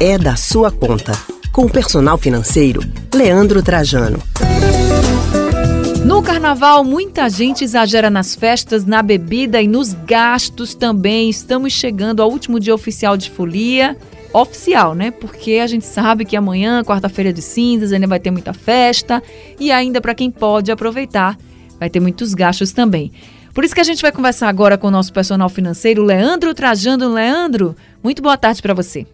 é da sua conta. Com o personal financeiro, Leandro Trajano. No carnaval, muita gente exagera nas festas, na bebida e nos gastos também. Estamos chegando ao último dia oficial de folia. Oficial, né? Porque a gente sabe que amanhã, quarta-feira de cinzas, ainda vai ter muita festa. E ainda para quem pode aproveitar, vai ter muitos gastos também. Por isso que a gente vai conversar agora com o nosso personal financeiro, Leandro Trajando. Leandro, muito boa tarde para você.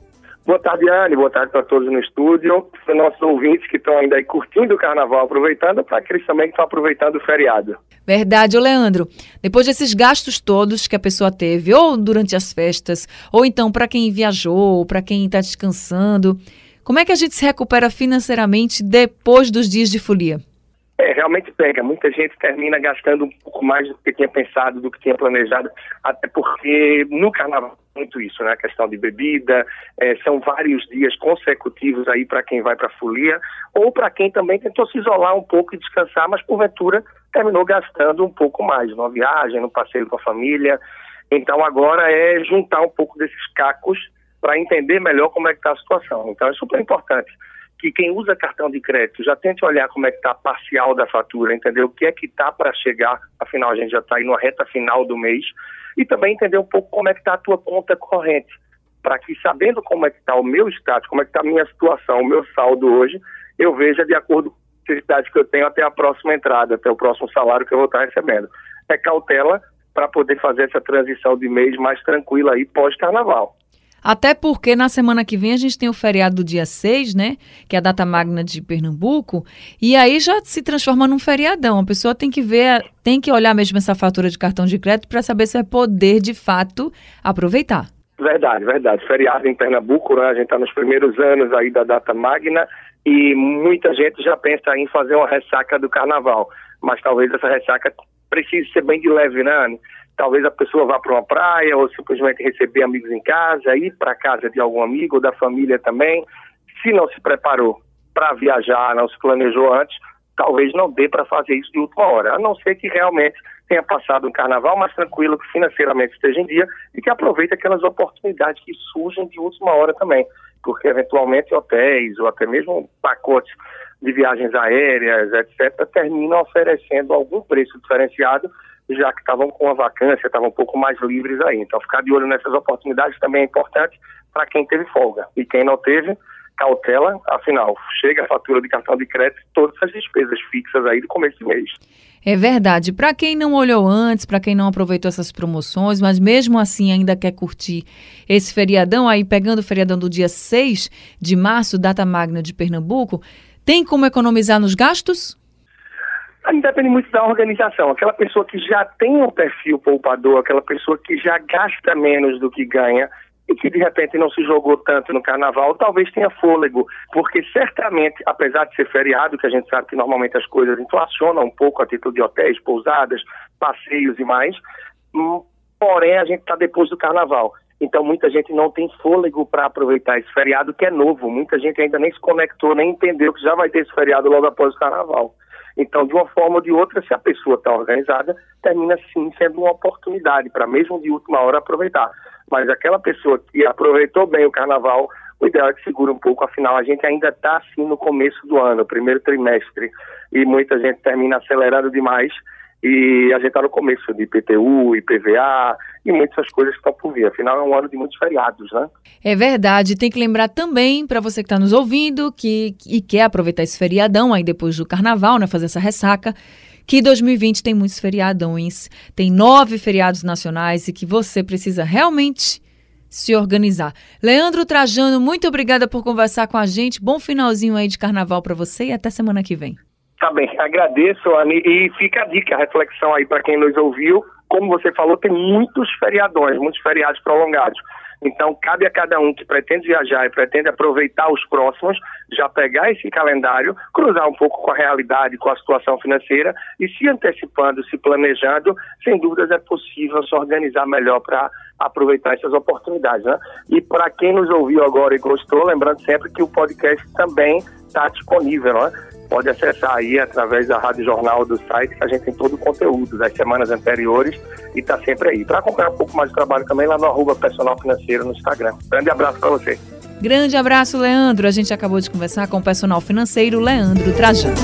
Boa tarde, Anne. Boa tarde para todos no estúdio. Para nossos ouvintes que estão ainda aí curtindo o carnaval, aproveitando, para aqueles também que estão aproveitando o feriado. Verdade, ô Leandro. Depois desses gastos todos que a pessoa teve, ou durante as festas, ou então para quem viajou, para quem está descansando, como é que a gente se recupera financeiramente depois dos dias de folia? É, realmente pega. Muita gente termina gastando um pouco mais do que tinha pensado, do que tinha planejado, até porque no carnaval muito isso, né? A questão de bebida, é, são vários dias consecutivos aí para quem vai para a folia, ou para quem também tentou se isolar um pouco e descansar, mas porventura terminou gastando um pouco mais numa viagem, no passeio com a família. Então agora é juntar um pouco desses cacos para entender melhor como é que está a situação. Então é super importante que quem usa cartão de crédito já tente olhar como é que está a parcial da fatura, entender o que é que está para chegar, afinal a gente já está aí na reta final do mês, e também entender um pouco como é que está a tua conta corrente, para que sabendo como é que está o meu status, como é que está a minha situação, o meu saldo hoje, eu veja de acordo com a necessidade que eu tenho até a próxima entrada, até o próximo salário que eu vou estar recebendo. É cautela para poder fazer essa transição de mês mais tranquila aí pós-carnaval. Até porque na semana que vem a gente tem o feriado do dia 6, né? Que é a data magna de Pernambuco. E aí já se transforma num feriadão. A pessoa tem que ver, tem que olhar mesmo essa fatura de cartão de crédito para saber se vai poder, de fato, aproveitar. Verdade, verdade. Feriado em Pernambuco, né? A gente está nos primeiros anos aí da data magna e muita gente já pensa em fazer uma ressaca do carnaval. Mas talvez essa ressaca precise ser bem de leve, né, Anne? Talvez a pessoa vá para uma praia ou simplesmente receber amigos em casa, ir para casa de algum amigo ou da família também. Se não se preparou para viajar, não se planejou antes, talvez não dê para fazer isso de última hora, a não ser que realmente tenha passado um carnaval mais tranquilo, que financeiramente esteja em dia e que aproveite aquelas oportunidades que surgem de última hora também, porque eventualmente hotéis ou até mesmo pacotes de viagens aéreas, etc., terminam oferecendo algum preço diferenciado já que estavam com a vacância, estavam um pouco mais livres aí. Então, ficar de olho nessas oportunidades também é importante para quem teve folga. E quem não teve, cautela, afinal, chega a fatura de cartão de crédito, todas as despesas fixas aí do começo de mês. É verdade. Para quem não olhou antes, para quem não aproveitou essas promoções, mas mesmo assim ainda quer curtir esse feriadão, aí pegando o feriadão do dia 6 de março, data magna de Pernambuco, tem como economizar nos gastos? Depende muito da organização. Aquela pessoa que já tem um perfil poupador, aquela pessoa que já gasta menos do que ganha e que de repente não se jogou tanto no carnaval, talvez tenha fôlego, porque certamente, apesar de ser feriado, que a gente sabe que normalmente as coisas inflacionam um pouco a título de hotéis, pousadas, passeios e mais, hum, porém a gente está depois do carnaval. Então muita gente não tem fôlego para aproveitar esse feriado que é novo. Muita gente ainda nem se conectou, nem entendeu que já vai ter esse feriado logo após o carnaval. Então, de uma forma ou de outra, se a pessoa está organizada, termina sim sendo uma oportunidade para, mesmo de última hora, aproveitar. Mas aquela pessoa que aproveitou bem o carnaval, o ideal é que segure um pouco, afinal, a gente ainda está assim no começo do ano, primeiro trimestre, e muita gente termina acelerando demais e a gente está no começo de IPTU, IPVA e muitas coisas que estão por vir. Afinal, é um ano de muitos feriados, né? É verdade. Tem que lembrar também, para você que está nos ouvindo que, e quer aproveitar esse feriadão aí depois do carnaval, né? Fazer essa ressaca, que 2020 tem muitos feriadões, tem nove feriados nacionais e que você precisa realmente se organizar. Leandro Trajano, muito obrigada por conversar com a gente. Bom finalzinho aí de carnaval para você e até semana que vem. Tá bem, agradeço, Anne, e fica a dica, a reflexão aí para quem nos ouviu. Como você falou, tem muitos feriadões, muitos feriados prolongados. Então, cabe a cada um que pretende viajar e pretende aproveitar os próximos, já pegar esse calendário, cruzar um pouco com a realidade, com a situação financeira e se antecipando, se planejando, sem dúvidas é possível se organizar melhor para aproveitar essas oportunidades. Né? E para quem nos ouviu agora e gostou, lembrando sempre que o podcast também está disponível. Né? pode acessar aí através da Rádio Jornal do site, que a gente tem todo o conteúdo das semanas anteriores e está sempre aí. Para acompanhar um pouco mais do trabalho também lá no arroba personal financeiro no Instagram. Grande abraço para você. Grande abraço, Leandro. A gente acabou de conversar com o personal financeiro Leandro Trajano.